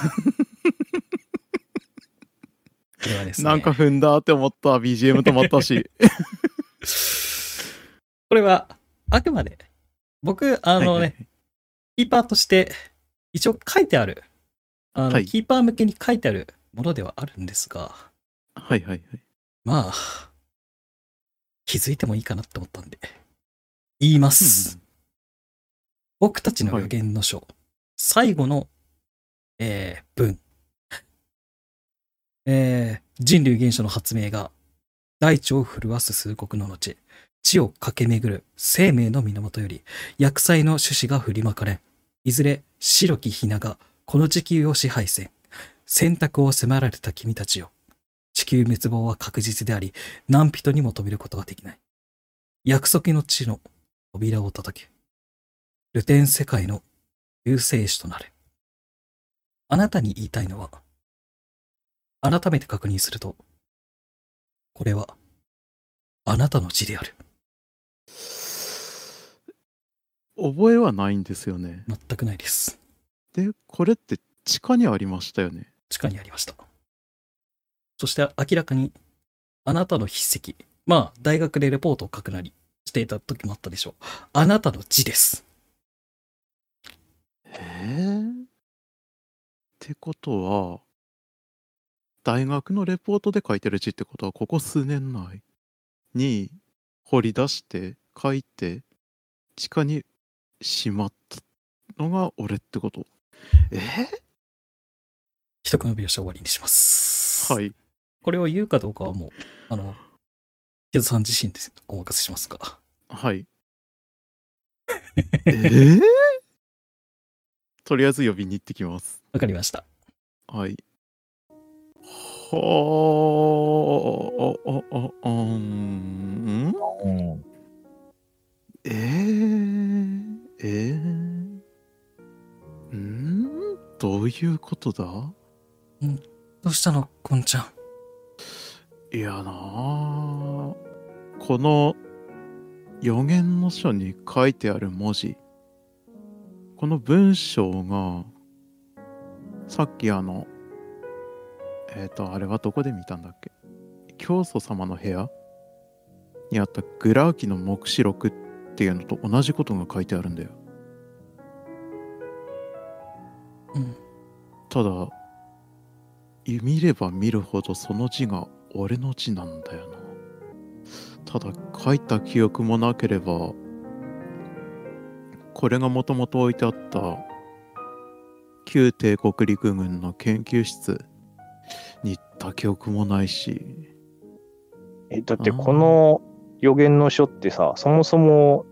これはですね。なんか踏んだって思った BGM 止まったし。これは、あくまで、僕、あのね、はいはいキーパーとして、一応書いてある、あの、はいキーパー向けに書いてあるものではあるんですが、はいはいはい。まあ、気づいてもいいかなって思ったんで、言います。僕たちの予言の書、最後の、えー文。えー人類原初の発明が大地を震わす数国の後、地を駆け巡る生命の源より薬剤の種子が振りまかれ。いずれ白きひながこの地球を支配せ。選択を迫られた君たちよ。地球滅亡は確実であり、何人にも止めることができない。約束の地の扉を叩け。ルテン世界の救世主となれ。あなたに言いたいのは、改めて確認すると、これは、あなたの字である。覚えはないんですよね。全くないです。で、これって地下にありましたよね。地下にありました。そして明らかに、あなたの筆跡、まあ、大学でレポートを書くなりしていた時もあったでしょう。あなたの字です。えてことは、大学のレポートで書いてる字ってことは、ここ数年内に掘り出して書いて、地下にしまったのが俺ってこと？え？一組の描写終わりにします。ー、はい。これを言うかどうかはもう、あの、木戸さん自身でお任せしますが。はい。え？ー、とりあえず呼びに行ってきます。わかりました。はい。はあ、あ、あ、あ、うんうん。えー、えー、んどういうことだ？どうしたの、こんちゃん？いやなあこの予言の書に書いてある文字この文章がさっきあのえっ、とあれはどこで見たんだっけ？教祖様の部屋？にあったグラーキの黙示録っていうのと同じことが書いてあるんだよ。うん。ただ見れば見るほどその字が俺の字なんだよな。ただ書いた記憶もなければこれがもともと置いてあった旧帝国陸軍の研究室に行った記憶もないし。え、だってこの予言の書ってさ、そもそも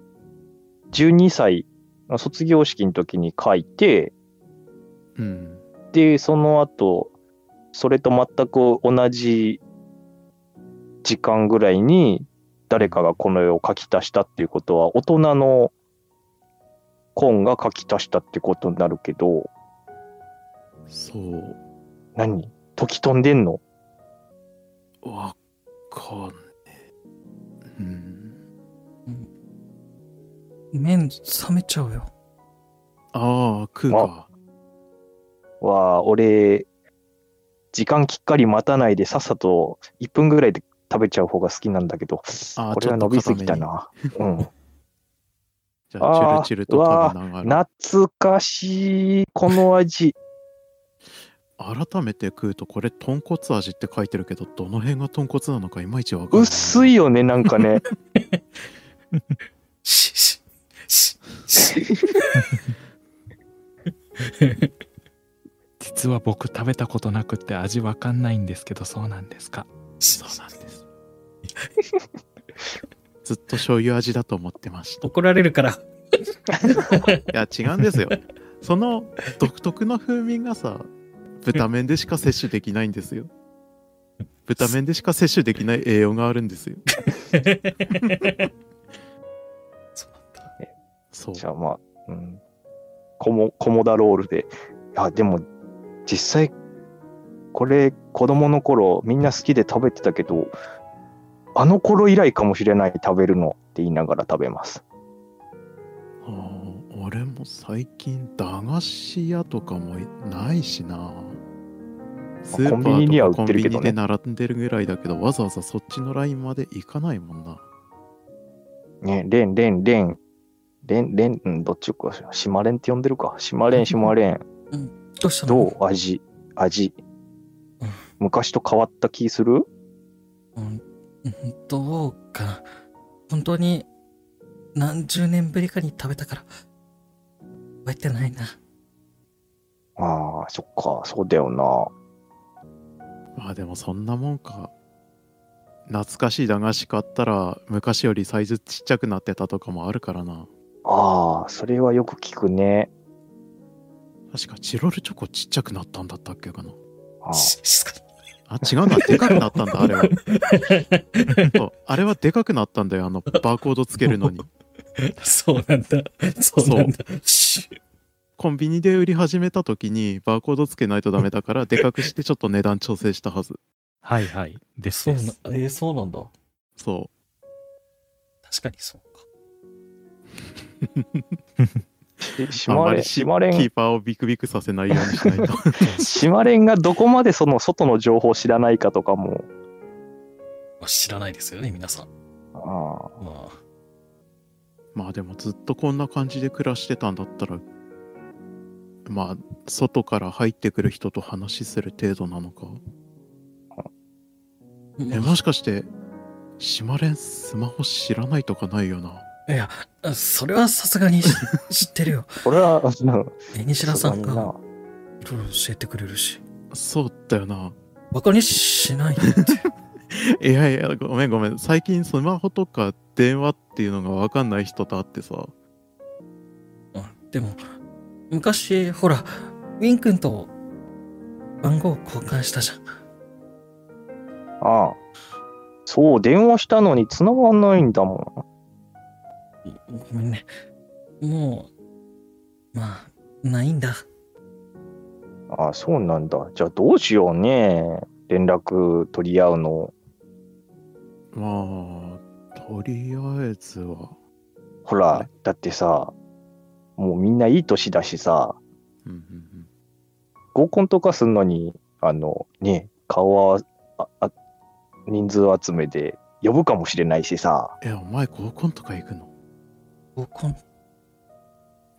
12歳の卒業式の時に書いて、うん。で、その後、それと全く同じ時間ぐらいに誰かがこの絵を書き足したっていうことは、大人のコンが書き足したってことになるけど、そう。何？時飛んでんの？わかんねえ。うん。麺冷めちゃうよ。ああ食うか。わあ、俺、時間きっかり待たないでさっさと1分ぐらいで食べちゃう方が好きなんだけど、あーこれは伸びすぎたな。うん。じゃあチルチルと食べながら懐かしい、この味。改めて食うとこれ豚骨味って書いてるけどどの辺が豚骨なのかいまいちわかんない薄いよね、なんかね。し、し、し、し。実は僕食べたことなくって味わかんないんですけどそうなんですか？そうなんですずっと醤油味だと思ってました怒られるから。いや違うんですよその独特の風味がさ豚麺でしか摂取できないんですよ豚麺でしか摂取できない栄養があるんですよそうだ。そうじゃあまあ、うん。コモ、コモダロールで。いや、でも、実際、これ、子供の頃、みんな好きで食べてたけど、あの頃以来かもしれない食べるのって言いながら食べます。俺も最近駄菓子屋とかもないしな。スーパコンビニには売ーとかコンビってるけどね。ニで並んでるぐらいだけどわざわざそっちのラインまで行かないもんな。ね、レン、レン、レン、レン、レン、うん、どっちか、シマレンって呼んでるか。シマレン、シマレン。どうしたの？どう？味、味。うん。昔と変わった気する？うん、うんどうかな。本当に何十年ぶりかに食べたから、覚えてないな。ああ、そっか、そうだよな。まあでもそんなもんか懐かしい駄菓子買ったら昔よりサイズちっちゃくなってたとかもあるからなああ、それはよく聞くね。確かチロルチョコちっちゃくなったんだったっけかなあああ違うなでかくなったんだあれは そうあれはでかくなったんだよあのバーコードつけるのにに。そうなんだ。そうなんだ。しコンビニで売り始めた時にバーコードつけないとダメだからでかくしてちょっと値段調整したはずはいはい。ですそうなです。、えーそうなんだ。そ確かにそうか。しうシマレン、あんまりシマレンキー、パーをビクビクさせないようにしないと。シマレンがどこまでその外の情報を知らないかとかも。まあ知らないですよね、皆さん。ああ。まあ、まあでもずっとこんな感じで暮らしてたんだったらまあ外から入ってくる人と話する程度なのか。えもしかして島連スマホ知らないとかないよないや、それはさすがに知 知ってるよ。これは、うんえ西田さんがいろいろ教えてくれるし。そうだよなバカにしないって。いやいやごめんごめん最近スマホとか電話っていうのが分かんない人と会ってさうんでも、昔、ほら、ウィン君と番号交換したじゃん。ああ。そう、電話したのに繋がんないんだもごめんね。もう、まあ、ないんだ。ん。ああ、そうなんだ。じゃあどうしようね。連絡取り合うの。まあとりあえずはほら、だってさ、もうみんないい年だしさ、うんうん合コンとかすんのに、あの、ね、顔は、ああ人数集めで呼ぶかもしれないしさ。うんえお前合コンとか行くの？合コン、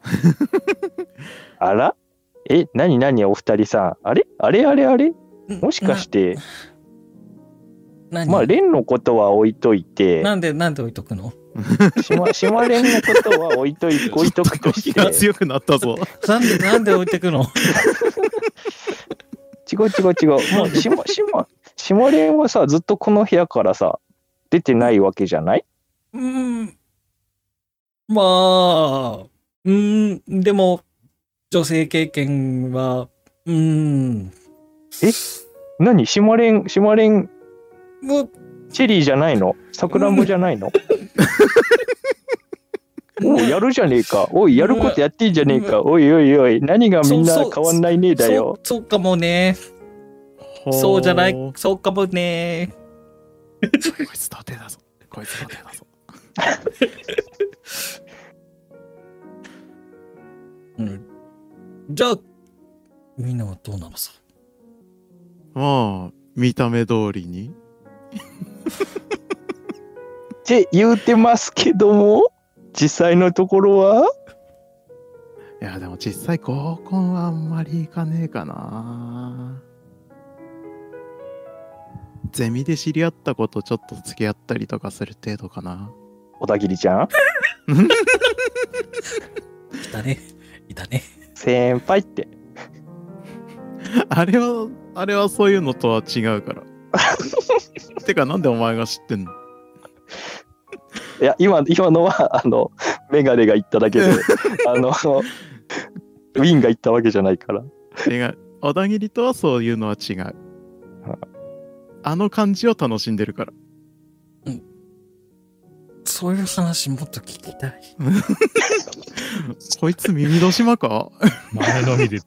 あら？え、なになにお二人さん。あれ？あれあれあれ？もしかして、な、まあ、何レンのことは置いといて、なんで、なんで置いとくの？しま、しまれんのことは置いとい、置いとくとして、気が強くなったぞ。なんで、なんで置いてくの？違う違う違う。もう、しま、しま、しまれんはさ、ずっとこの部屋からさ、出てないわけじゃない？うーん。まあ、うーん、でも、女性経験は、うーん。何？しまれん、しまれん、もう、チェリーじゃないの？さくらんぼじゃないの？おうやるじゃねえか。おい、やることやってんじゃねえか。おいおいおい、何がみんな変わんないねえだよ。そう、かもね。そうじゃない、そうかもね。こいつ童貞だぞこいつ童貞だぞうん。じゃあ、みんなはどうなのさ？まあ見た目通りに？って言うてますけども、実際のところは？いやでも実際合コンはあんまり行かねえかなゼミで知り合った子とちょっと付き合ったりとかする程度かな小田切ちゃんいたね。いたね。先輩って。あれはあれはそういうのとは違うから てかなんでお前が知ってんの？いや、今、今のは、あの、メガネが言っただけで、あの、ウィンが言ったわけじゃないから。違う小田切とはそういうのは違うあの感じを楽しんでるからそういう話もっと聞きたい。こいつ耳戸島か？前のみで。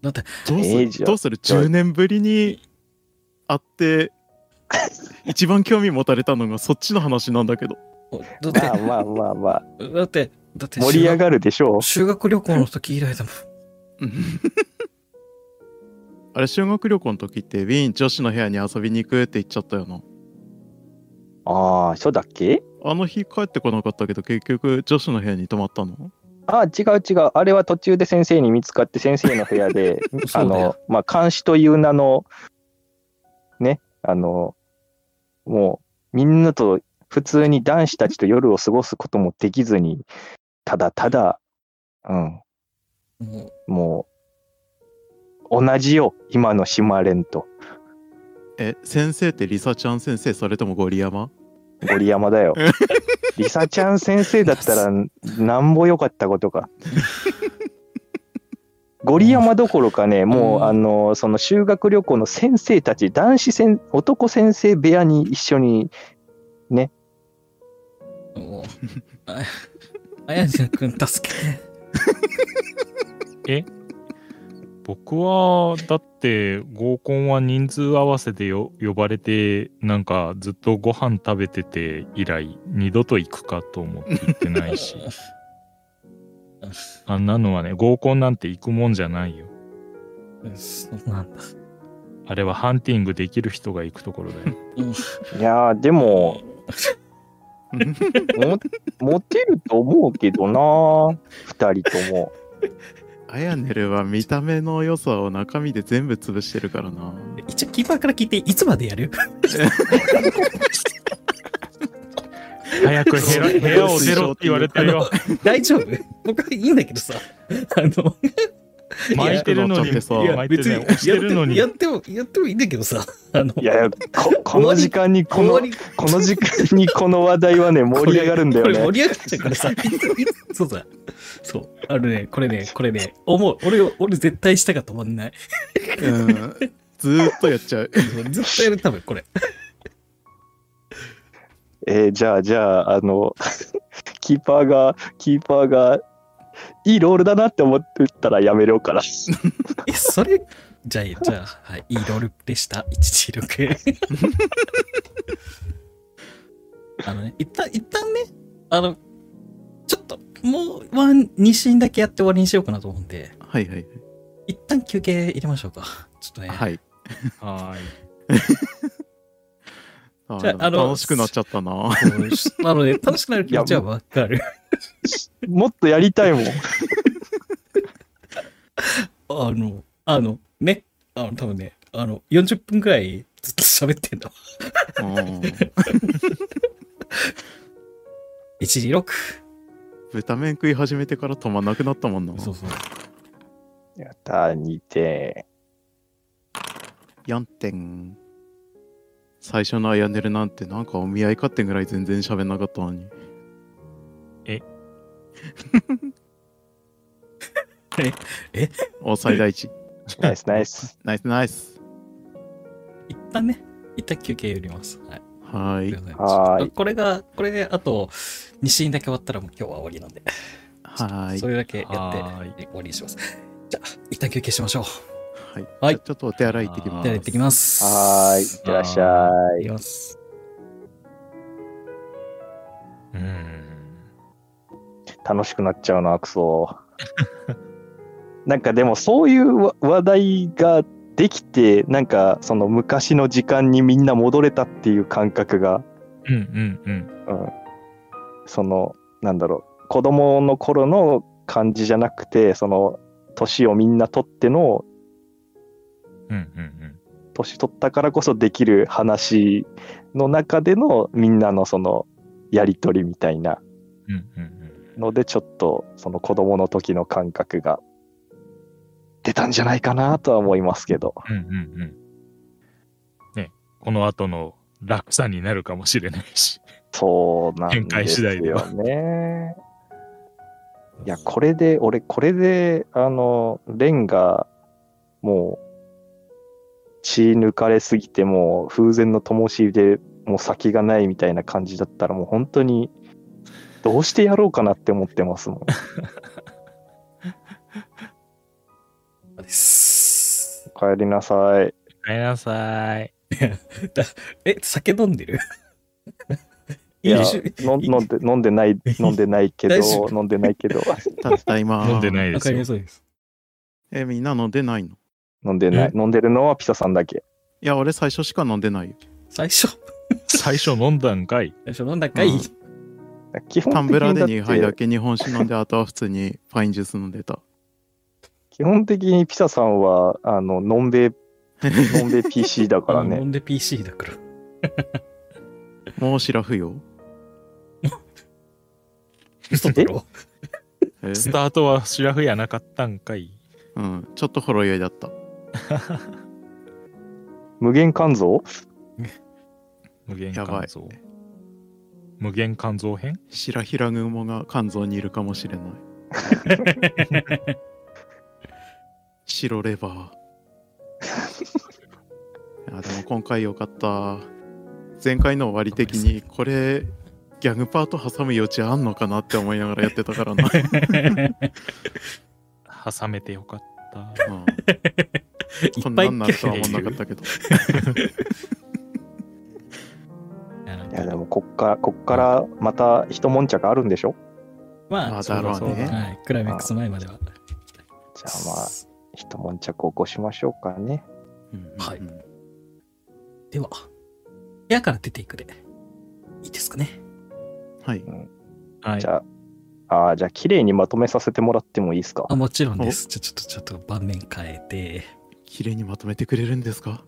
だって、どうする？どうする？10年ぶりに会って一番興味持たれたのがそっちの話なんだけどだって、まあまあまあまあ。だって、だって盛り上がるでしょ？う。修学旅行の時以来だもん。あれ修学旅行の時ってウィーン女子の部屋に遊びに行くって言っちゃったよなああ、そうだっけ？あの日帰ってこなかったけど結局女子の部屋に泊まったの？ああ、違う違う。あれは途中で先生に見つかって先生の部屋で、あの、まあ、監視という名の、ね、あの、もう、みんなと普通に男子たちと夜を過ごすこともできずに、ただただ、うん、ももう、同じよ、今の島連と。え先生ってリサちゃん先生それともゴリ山ゴリ山だよ。リサちゃん先生だったらなんぼ良かったことか。ゴリ山どころかね、もう、うんあの、その修学旅行の先生たち、男子先、男先生部屋に一緒に、う、もう、ああやねくん助けて。僕はだって合コンは人数合わせでよ呼ばれてなんかずっとご飯食べてて以来二度と行くかと思って行ってないし あんなのはね合コンなんて行くもんじゃないようんそうなんだ。あれはハンティングできる人が行くところだよいやー、でも、もモテると思うけどな、二人とも。アヤネルは見た目の良さを中身で全部潰してるからな。一応キーパーから聞いて、いつまでやる？早く部屋部屋を出ろって言われてるよ。大丈夫？僕はいいんだけどさ。あの、巻いてるのにさいや巻いてるのに押してるのにやっても、やっても、いいんだけどさ。あの、いやいや、ここの時間にこの、この時間にこの話題はね、盛り上がるんだよね。これ盛り上がっちゃうからさ。そうさ。そう。あのね、これね、これね、思う。俺、俺絶対したか止まんない？うんずーっとやっちゃうずっとやる、多分これ。えーじゃあ、じゃあ、あの、キーパーが、キーパーが、いいロールだなって思ってたらやめようから。え、それ、じゃあ、じゃあ、はい、いいロールでした。116。あのね、一旦、一旦ね、あの、ちょっと、もう、ワン、2シーンだけやって終わりにしようかなと思うんで、はいはい一旦休憩入れましょうか。ちょっとね。はいはーいあじゃああの楽しくなっちゃったななので、楽しくなる気持ちはわかる。もっとやりたいもん。あの、あの、ね、あの、多分ね、あの、40分くらいずっと喋ってんだわ。うん126。豚麺食い始めてから止まんなくなったもんなそうそう。やったー、2点。4点最初のアヤネルなんてなんかお見合いかってんぐらい全然喋んなかったのに。え？お最大値ナイスナイス。ナイスナイス。一旦ね、一旦休憩入れます。はい。はーいこれが、これであと、2シーンだけ終わったらもう今日は終わりなんで、はーい。それだけやって終わりにします。じゃあ、一旦休憩しましょう。はい、はいちょっとお手洗い行ってきますでは行ってきます。はーい。いってらっしゃ行いきます。うーん楽しくなっちゃうな、クソ。なんかでもそういうわ話題ができて、なんかその昔の時間にみんな戻れたっていう感覚が、うんうんうんうん、その、なんだろう、子供の頃の感じじゃなくて、その、年をみんな取っての、うんうん年取ったからこそできる話の中でのみんなのその、やりとりみたいなうんうんうん。ので、ちょっとその子供の時の感覚が出たんじゃないかなとは思いますけど。うんうんうん。ねこの後の落差になるかもしれないし。そうなん展開です次第では。よね。いや、これで、俺、これで、あの、レンが、もう、血抜かれすぎて、もう、風前の灯火でもう先がないみたいな感じだったら、もう本当に、どうしてやろうかなって思ってますもん。です。お帰りなさい。おかえりなさい え、酒飲んでる？いや、飲んで、飲んでない、飲んでないけど飲んでないけど、たった今。飲んでないですよ。え、みんな飲んでないの？い飲んでない。飲んでるのはピサさんだけ。や、俺最初しか飲んでないよ。最初、最初飲んだんかい。最初飲んだかい、うん基本タンブラーで的に2杯だけ 日本酒飲んで、あとは普通にパインジュース飲んでた。基本的にピサさんは、あの、のんべい、のんべい PC だからね。飲んで PC だから。もうシラフよ。嘘だろ？え？スタートはシラフやなかったんかい。うん、ちょっとほろ酔いだった。無限肝臓無限やばい肝臓。無限肝臓編？白平雲が肝臓にいるかもしれない。白レバー。いや、でも今回よかった。前回の終わり的に、これ、ギャグパート挟む余地あんのかなって思いながらやってたからな。挟めてよかった。うんいっぱないんなるとはい思んなかったけど。いや、でも、こっから、こっから、また一悶着あるんでしょ？まあ、まあだろうねそそはい。クライマックス前までは。じゃあまあ、一悶着起こしましょうかね。うんはいうんでは、部屋から出ていくで、いいですかね？はい。はいじ。ゃあ、ああ、じゃあ、綺麗にまとめさせてもらってもいいですか？あ、もちろんです。ちょ、ちょっと、ちょっと盤面変えて。綺麗にまとめてくれるんですか？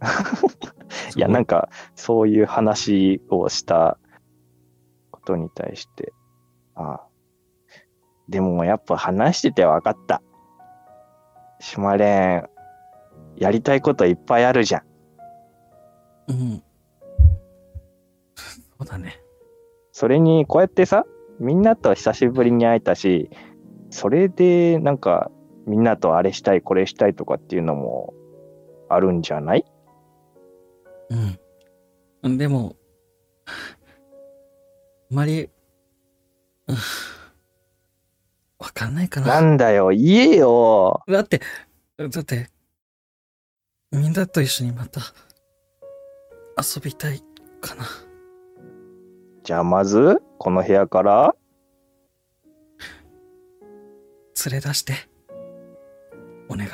いや、なんか、そういう話をしたことに対して、ああ。でも、やっぱ話してて分かった。島連、やりたいこといっぱいあるじゃん。うん。そうだね。それに、こうやってさ、みんなと久しぶりに会えたし、それで、なんか、みんなとあれしたい、これしたいとかっていうのもあるんじゃない？うん。でも、あまり、うんわかんないかなな。んだよ、言えよ。だって、だって、みんなと一緒にまた遊びたいかな。じゃあ、まず、この部屋から、連れ出して、お願い。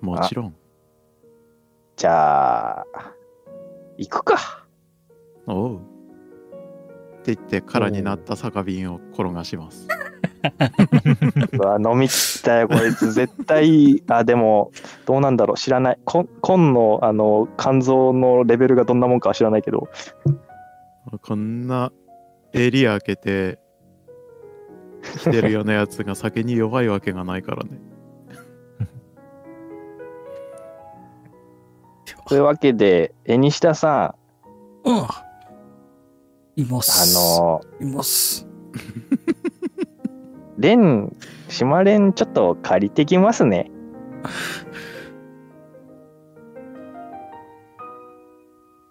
もちろん。じゃあ、行くか。おう。って言って空になった酒瓶を転がします。うわ飲み切ったよ、こいつ。絶対、あ、でも、どうなんだろう、知らない。こ紺の、あの、肝臓のレベルがどんなもんかは知らないけど、こんなエリア開けて来てるようなやつが酒に弱いわけがないからね。というわけで、え西田さうん。いまん、あす。の、います。レン、島レンちょっと借りてきますね。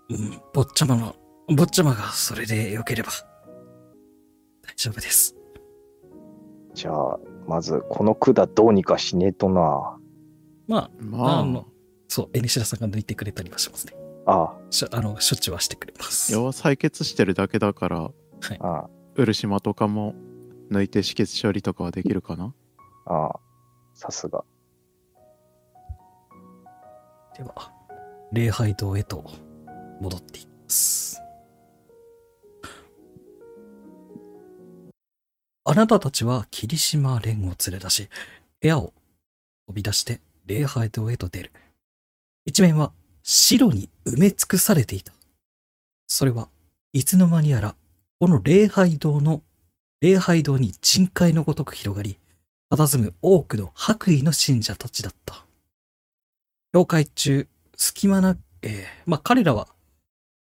うん、坊ちゃまの、坊ちゃまがそれでよければ、大丈夫です。じゃあ、まず、この管どうにかしねえとな。まあ、まあ、あのそう、エニシラさんが抜いてくれたりはしますね。あしょあの、処置はしてくれます。要は採血してるだけだから、はい。あ、あ漆島とかも抜いて止血処理とかはできるかな？あ、ああ、さすが。では、礼拝堂へと戻っていきます。あなたたちは霧島蓮を連れ出し、部屋を飛び出して礼拝堂へと出る。一面は白に埋め尽くされていた。それはいつの間にやら、この礼拝堂の、礼拝堂に人海のごとく広がり、佇む多くの白衣の信者たちだった。教会中、隙間な、えーまあ彼らは、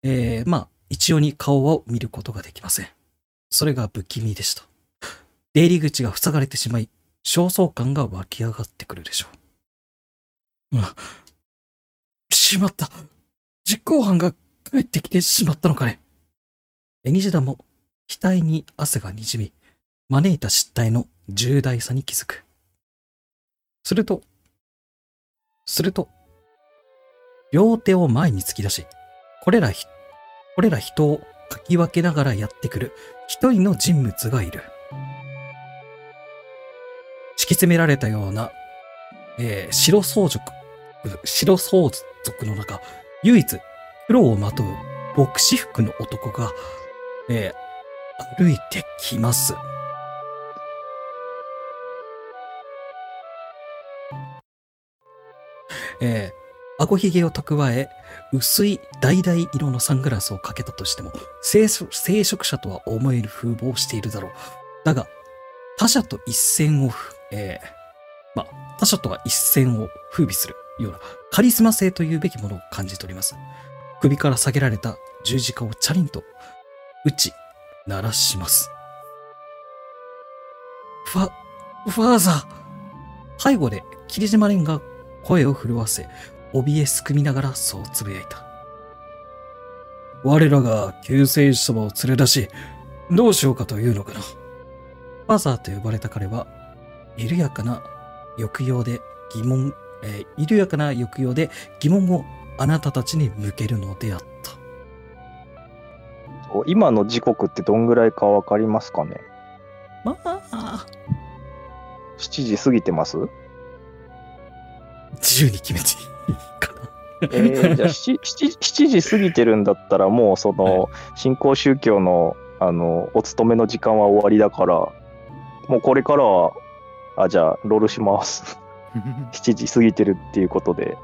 えーまあ一様に顔を見ることができません。それが不気味でした。出入り口が塞がれてしまい、焦燥感が湧き上がってくるでしょう。しまった。実行犯が帰ってきてしまったのかね。エニジダも額に汗がにじみ、招いた失態の重大さに気づく。すると、すると、両手を前に突き出し、これらひ、これら人をかき分けながらやってくる一人の人物がいる。敷き詰められたような、えー白装束、白装束の中、唯一黒をまとう牧師服の男が、えー歩いてきます。えー、顎ひげを蓄え、薄い橙色のサングラスをかけたとしても、聖職者とは思える風貌をしているだろう。だが、他者と一線を、えー、まあ、他者とは一線を風靡するようなカリスマ性というべきものを感じております。首から下げられた十字架をチャリンと打ち、鳴らします。ファ、ファーザー背後で霧島蓮が声を震わせ、怯えすくみながらそうつぶやいた。我らが救世主様を連れ出し、どうしようかというのかな。ファーザーと呼ばれた彼は、緩やかな抑揚で疑問、えー緩やかな抑揚で疑問をあなたたちに向けるのであった。今の時刻ってどんぐらいかわかりますかね？まあ、?7 時過ぎてます？自由に決めていいかな。えー、じゃあ 7, 7, 7時過ぎてるんだったらもうその新興宗教のあのお勤めの時間は終わりだからもうこれからはあじゃあロールします 7時過ぎてるっていうことで。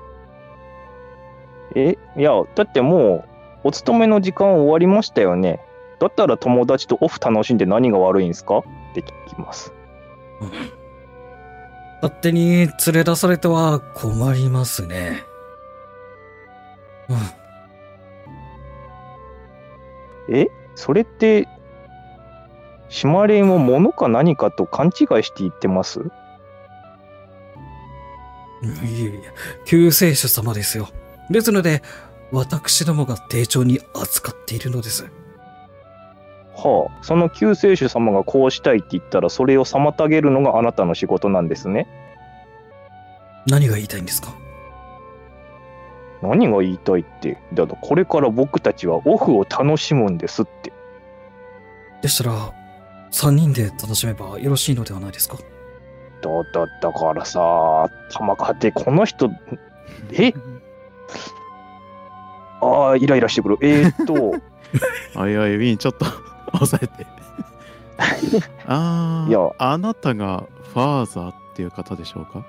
えいやだってもうお勤めの時間終わりましたよね。だったら友達とオフ楽しんで何が悪いんですか？って聞きます。勝手に連れ出されては困りますね。うん。え？それって島連を物か何かと勘違いして言ってます？いえいえ、救世主様ですよ。ですので、私どもが丁重に扱っているのです。はあ、その救世主様がこうしたいって言ったらそれを妨げるのがあなたの仕事なんですね。何が言いたいんですか？何が言いたいって？だからこれから僕たちはオフを楽しむんですって。でしたら、三人で楽しめばよろしいのではないですか？だだだからさ、玉川ってこの人、え？ああ、イライラしてくる。えー、っと、おいおい、ウィン、ちょっと 抑えて。あいやあ、あなたがファーザーっていう方でしょうか？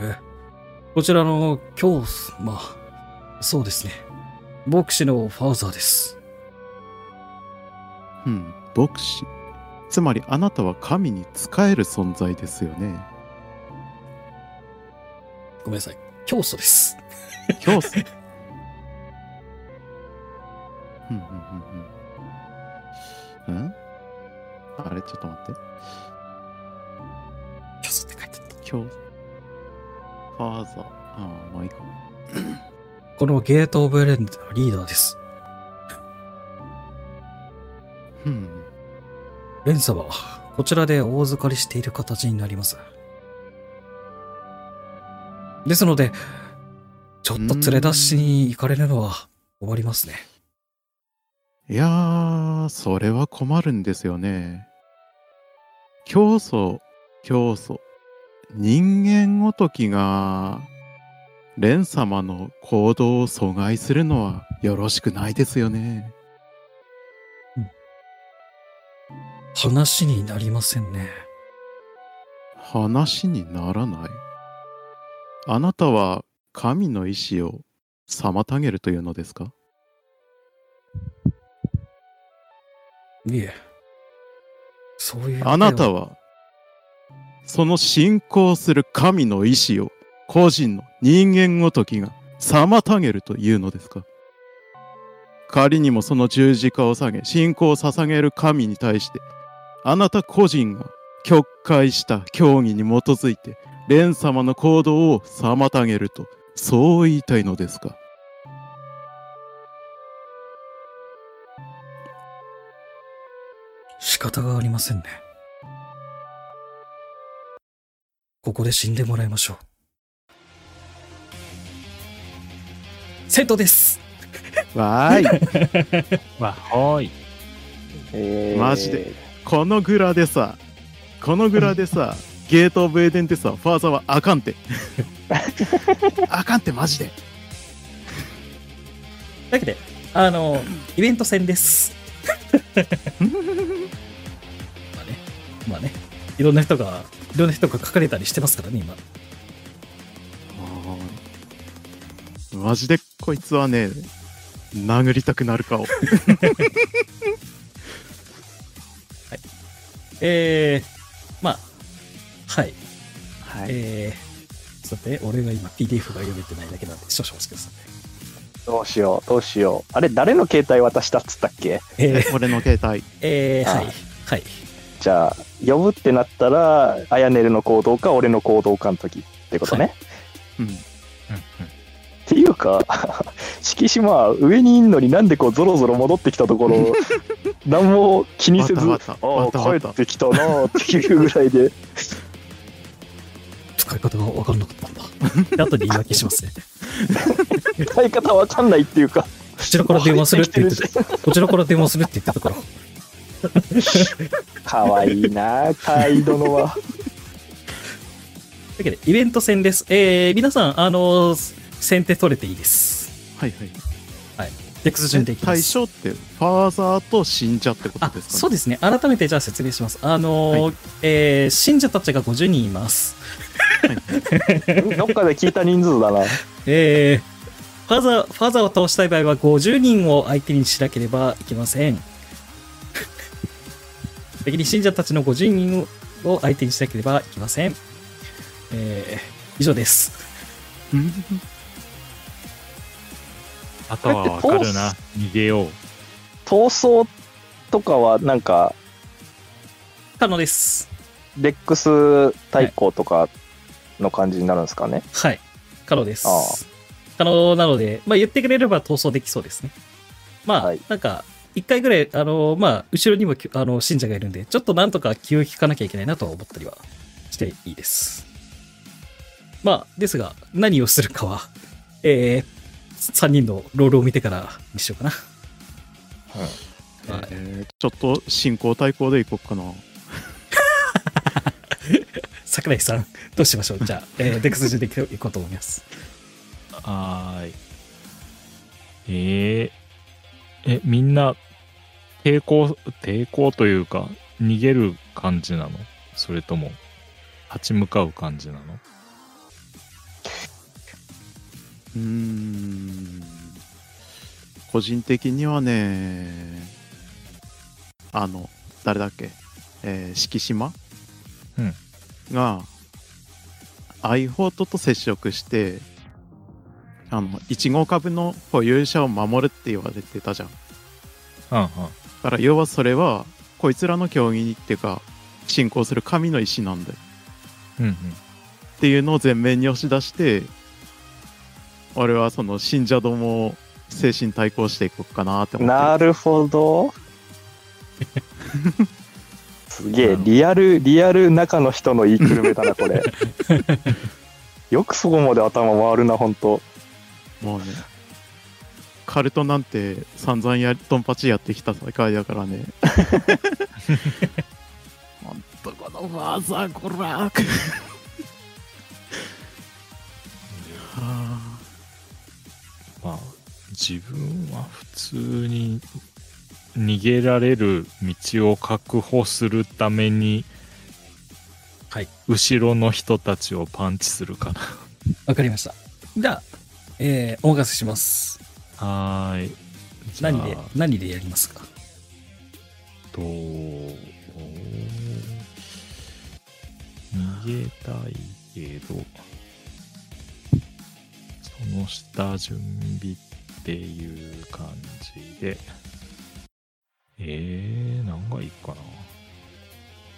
え？こちらの今日、まあ、そうですね。牧師のファーザーです。うん、牧師。つまりあなたは神に仕える存在ですよね。ごめんなさい。教祖です。教祖。うんうんうんうん。ん？あれ？ちょっと待って。教祖って書いてあった。教ファーザー。ああ、まあいいか。このゲート・オブ・レンドのリーダーです。うん。レン様は、こちらで大預かりしている形になります。ですので、ちょっと連れ出しに行かれるのは終わりますね。いやー、それは困るんですよね。教祖、教祖、人間ごときが、蓮様の行動を阻害するのはよろしくないですよね。話になりませんね。話にならない？あなたは神の意志を妨げるというのですか？いえ。そういう。あなたは、その信仰する神の意志を個人の人間ごときが妨げるというのですか？仮にもその十字架を下げ、信仰を捧げる神に対して、あなた個人が曲解した教義に基づいて、蓮様の行動を妨げると、そう言いたいのですか？仕方がありませんね。ここで死んでもらいましょう。セントですわーい。わはーい。えーマジでこのグラでさ、このグラでさ、ゲート・オブ・エデンってさ、ファーザーはあかんて。あかんって、マジで。だけで、あの、イベント戦です。まあね、まあね、いろんな人が、いろんな人が書かれたりしてますからね、今。マジでこいつはね、殴りたくなる顔。えー、まあ、はい。はい。えー、ちょっと待って、俺が今 PDF が読めてないだけなんで、少々お待ちください。どうしよう、どうしよう。あれ、誰の携帯渡したっつったっけ？えー、俺の携帯。えー、あはい。はい。じゃあ、呼ぶってなったら、あやねるの行動か、俺の行動かの時ってことね。うん。うんうんっていうか、敷島、上にいんのになんでこう、ゾロゾロ戻ってきたところ、何も気にせず、ああ、帰ってきたなっていうぐらいで、使い方が分かんなかったんだ。で後で言い訳しますね。使い方わかんないっていうか、こちらから電話するって言ってた。こちらから電話するって言ってたから。かわいいなカイドノは。というわけで、イベント戦です。えー、皆さん、あのー先手取れていいです。はいはい。デックス順でいきます。対象って、ファーザーと信者ってことあですか、ね、そうですね。改めてじゃあ説明します。あのーはえー信者たちが50人います。どっかで聞いた人数だな。えー、ファーザー、ファーザーを倒したい場合は50人を相手にしなければいけません。敵に信者たちの50人を相手にしなければいけません。えー、以上です。うんあとはわかるな。逃げよう。闘争とかは、なんか、可能です。レックス対抗とかの感じになるんですかね？はい。可能です。可能なので、まあ言ってくれれば逃走できそうですね。まあ、はいなんか、一回ぐらい、あの、まあ、後ろにもきあの信者がいるんで、ちょっとなんとか気を引かなきゃいけないなとは思ったりはしていいです。まあ、ですが、何をするかは、えー、3人のロールを見てからにしようかな。はいえーちょっと信仰対抗でいこうかな。桜井さん、どうしましょう？じゃあ、えー、 DEX 順でいこうと思います。はーい。えー、え、みんな、抵抗、抵抗というか、逃げる感じなの？それとも、立ち向かう感じなの？うーん。個人的にはね、あの、誰だっけ？えー、敷島？うんが、アイホートと接触して、あの、1号株の保有者を守るって言われてたじゃん。うんうん。だから要はそれは、こいつらの競技っていうか、進行する神の意志なんだよ。うんうん。っていうのを前面に押し出して俺はその信者どもを精神対抗していこうかなって思ってるなるほど。すげえ、リアル、リアル中の人の言いくるめだな、これ。よくそこまで頭回るな、ほんと。もうねカルトなんて散々やドンパチやってきた世界だからね ほんとこのファーザーこらは自分は普通に逃げられる道を確保するために、はい。後ろの人たちをパンチするかな。わかりました。じゃあ、えー、お任せします。はーい。何で、何でやりますか？と、逃げたいけど、その下準備っていう感じで、えー、何がいいかな。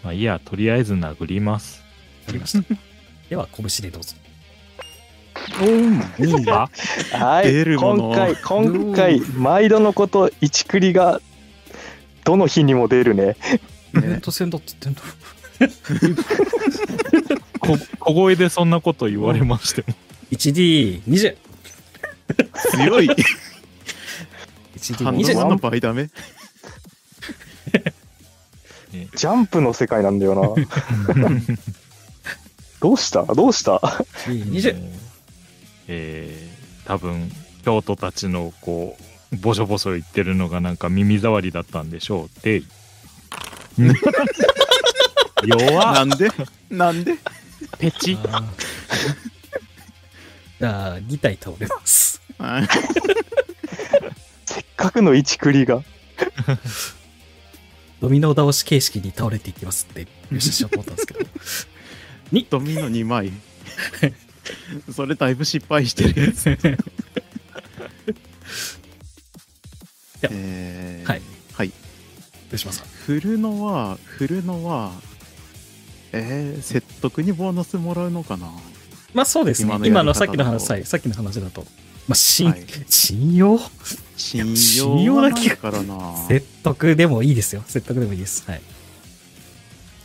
まあいいや、とりあえず殴ります。りました。では、拳でどうぞ。いいかはい。出るもの今回、今回、毎度のこと、一繰りが、どの日にも出るね。イベント戦だって言ってんだ 小声でそんなこと言われましても。1D20。強い。ハンド 1D20 マンの倍ダメ。ジャンプの世界なんだよな。どうした？どうした？20えー、多分京都たちのこうボソボソ言ってるのがなんか耳障りだったんでしょう。って 弱っ。なんで？なんで？ペチ ああ2体倒れます。あ せっかくの一クリが。ドミノ倒し形式に倒れていきますってよししようと思ったんですけど。ドミノ2枚。それだいぶ失敗してるやつ。えーはい。はい。上島さん振るのは振るのはえー、説得にボーナスもらうのかな？まあそうですね。今今のさっきの話はいさっきの話だと。まあ信,、はい。信用？信信用だけいからな。説得でもいいですよ。説得でもいいです。はい。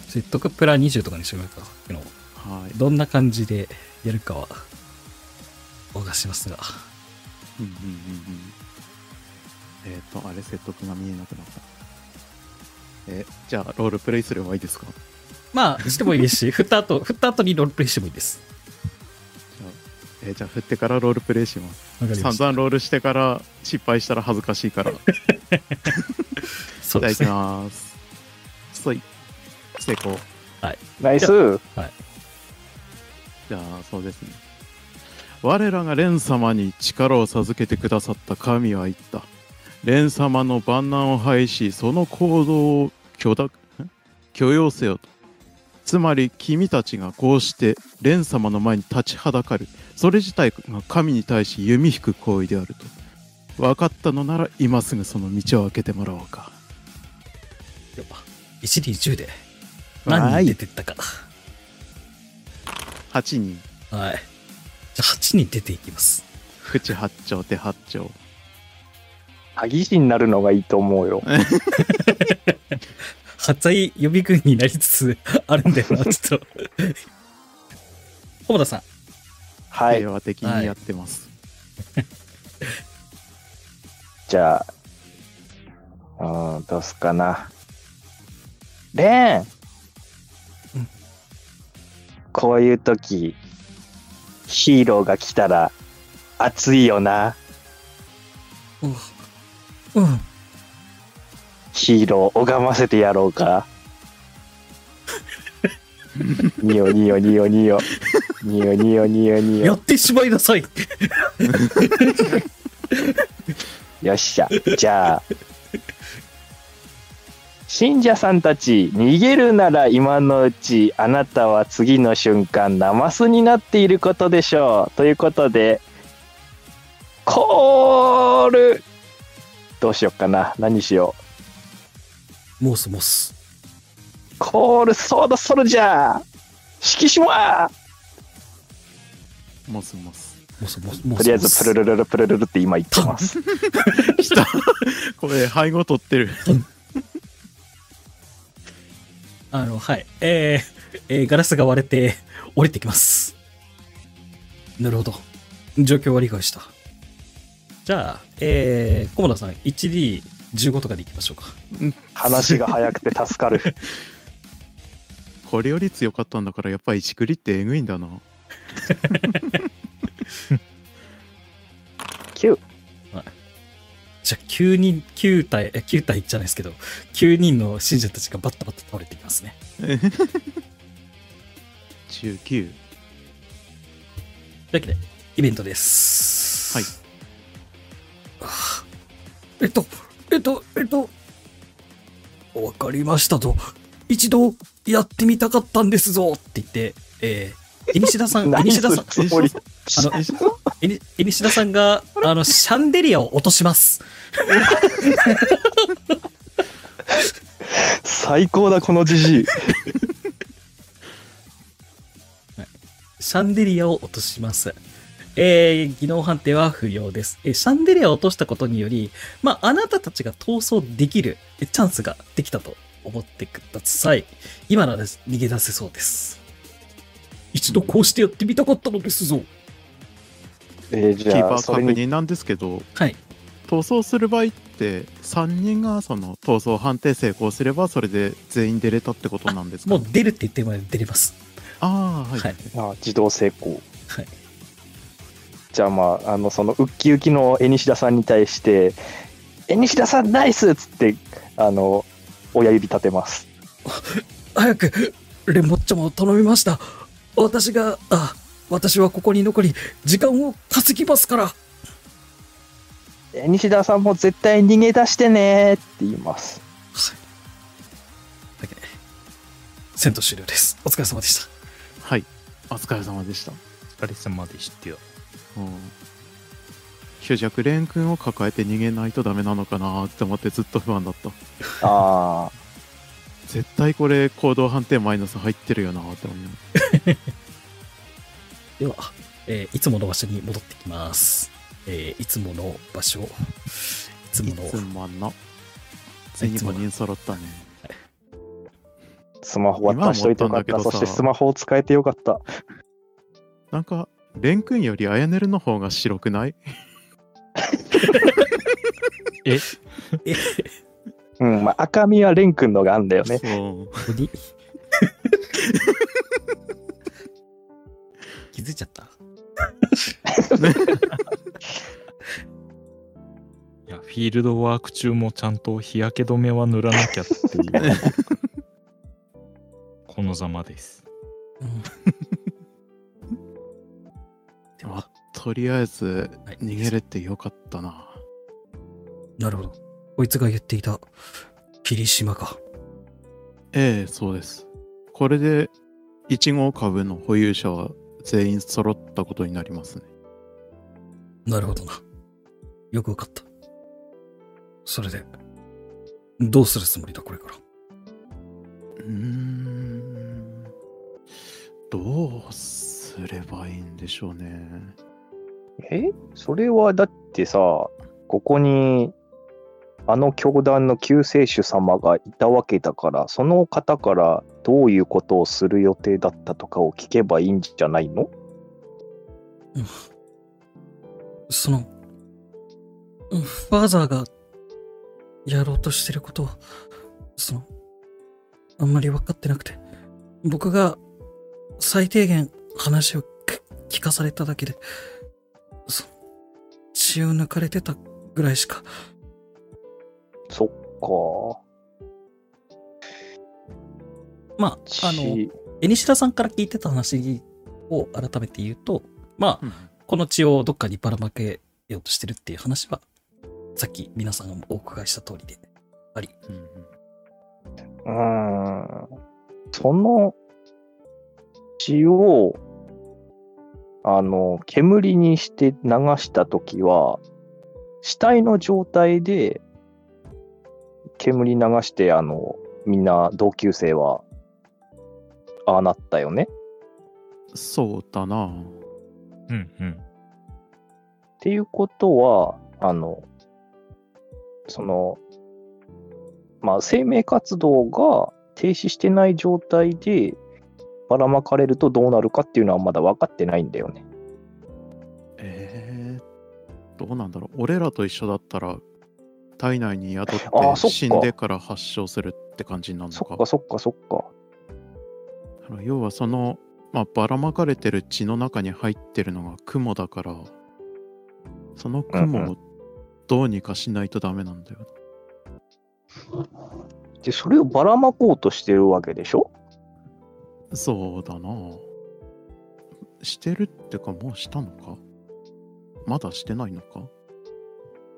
説得プラ20とかにしてもらうかさっきのはい。どんな感じでやるかはおがしますが。うんうんうんうん。えっ、とあれ説得が見えなくなった。えじゃあロールプレイすればいいですか？まあしてもいいですし 振った後振った後にロールプレイしてもいいですえーじゃあ振ってからロールプレイします。わかりました。散々ロールしてから失敗したら恥ずかしいから。いただきそうですね。ます。そい成功ナイス。じゃあそうですね。我らが蓮様に力を授けてくださった神は言った。蓮様の万難を排しその行動を許諾ん許容せよと。つまり君たちがこうして蓮様の前に立ちはだかるそれ自体が神に対し弓引く行為であると。分かったのなら今すぐその道を開けてもらおうか。1D10 で何人出てったか8人。はい。じゃあ8人出ていきます。口八丁手八丁。詐欺師になるのがいいと思うよ。発災予備軍になりつつあるんだよなちょっと。菰田さんはい平。和的にやってます、じゃあ、うーん、どうすかな。レーン、うんこういう時、ヒーローが来たら熱いよな。うんうんヒーロー拝ませてやろうか。ニヨニヨニヨニヨ。ニヨニヨニヨニヨ。やってしまいなさいよっしゃ。じゃあ、信者さんたち、逃げるなら今のうち、あなたは次の瞬間、ナマスになっていることでしょう。ということで、コールどうしよっかな。何しよモースモスう。コールソードソルジャー指揮しまモスモスモスモスモスとりあえず、プルルルルプルルルって今言ってます。来たこれ背後取ってる。あのはい。えーえーガラスが割れて降りてきます。なるほど。状況は理解した。じゃあえー、菰田さん 1D15 とかでいきましょうか。話が早くて助かる。これより強かったんだからやっぱり一クリってえぐいんだな 9。じゃあ9人9体え9体じゃないですけど9人の信者たちがバッタバッタ倒れていきますね。19というわけでイベントです。はい。えっとえっとえっと。わかりましたと一度やってみたかったんですぞ。って言ってえー、西田さん 何西田さんするつもりあのえにえ西田さんがあのシャンデリアを落とします 最高だ、このじじい。シャンデリアを落とします。えー、技能判定は不要です。えーシャンデリアを落としたことにより、まあ、あなたたちが逃走できるえチャンスができたと思ってください。今なら逃げ出せそうです。一度こうしてやってみたかったのですぞ。えーじゃあ、キーパー確認なんですけどはい。逃走する場合っって3人がその逃走判定成功すればそれで全員出れたってことなんですか？もう出るって言っても出れます。ああはい、はいあ自動成功。はい。じゃあまあ、あの、そのウッキウキの江西田さんに対して、江西田さんナイスっつって、あの、親指立てます。早く、レモッチョも頼みました。私が、あ、私はここに残り、時間を稼ぎますから。江西田さんも絶対逃げ出してねって言います。はい。だけで、戦闘終了です。お疲れ様でした。はいお疲れ様でした、お疲れ様でしたよ。うん、虚弱蓮君を抱えて逃げないとダメなのかなって思ってずっと不安だったああ、絶対これ行動判定マイナス入ってるよなって思う。では、えーいつもの場所に戻ってきます。えーいつもの場所、いつもの、いつもの。ついに5人揃ったね。スマホ渡しといてよかった。今思ったんだけどさ。そしてスマホを使えてよかった。なんか蓮君よりあやねるの方が白くない？え？うん、まあ、赤身はレン君のがあんだよね。そうに 気づいちゃった いや、フィールドワーク中もちゃんと日焼け止めは塗らなきゃっていう。このざまです。うんでは、とりあえずはい逃げれてよかったななるほど。こいつが言っていた霧島か。ええそうですこれで1号株の保有者は全員揃ったことになりますねなるほどな。よくわかった。それで、どうするつもりだ、これから？うーんどうすればいいんでしょうねえ？それはだってさ、ここに、あの教団の救世主様がいたわけだから、その方からどういうことをする予定だったとかを聞けばいいんじゃないの？うん。その、ファーザーがやろうとしてることは、その、あんまり分かってなくて、僕が最低限話を聞聞かされただけで、その、血を抜かれてたぐらいしか、そっか。まあ、あの、血エニシダさんから聞いてた話を改めて言うと、まあ、うんこの血をどっかにばらまけようとしてるっていう話は、さっき皆さんがお伺いした通りであり、うんうーん。その血を、あの、煙にして流したときは、死体の状態で煙流して、あの、みんな同級生は、ああなったよね？そうだなうんうん。っていうことは、あの、その、まあ、生命活動が停止してない状態でばらまかれるとどうなるかっていうのはまだ分かってないんだよね。えー、どうなんだろう俺らと一緒だったら体内に宿って死んでから発症するって感じになるのか？そっかそっかそっか。要はその、まあ、ばらまかれてる血の中に入ってるのが雲だからそのうんう雲をどうにかしないとダメなんだよな、で、それをばらまこうとしてるわけでしょ？そうだな。してるってかもうしたのか？まだしてないのか？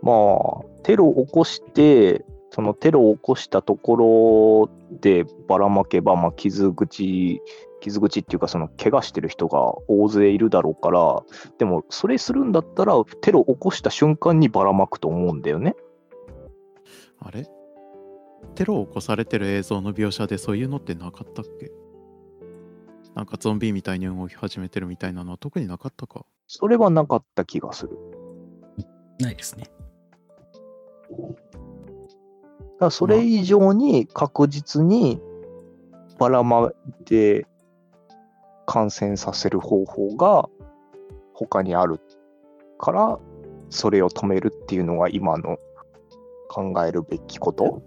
まあ、テロを起こして、そのテロを起こしたところでばらまけば、まあ、傷口、傷口っていうか、その怪我してる人が大勢いるだろうから、でも、それするんだったら、テロを起こした瞬間にばらまくと思うんだよね。あれ？テロを起こされてる映像の描写でそういうのってなかったっけ？なんかゾンビみたいに動き始めてるみたいなのは特になかったか？それはなかった気がする。ないですね。だそれ以上に確実にばらまいて感染させる方法が他にあるから、それを止めるっていうのが今の考えるべきこと？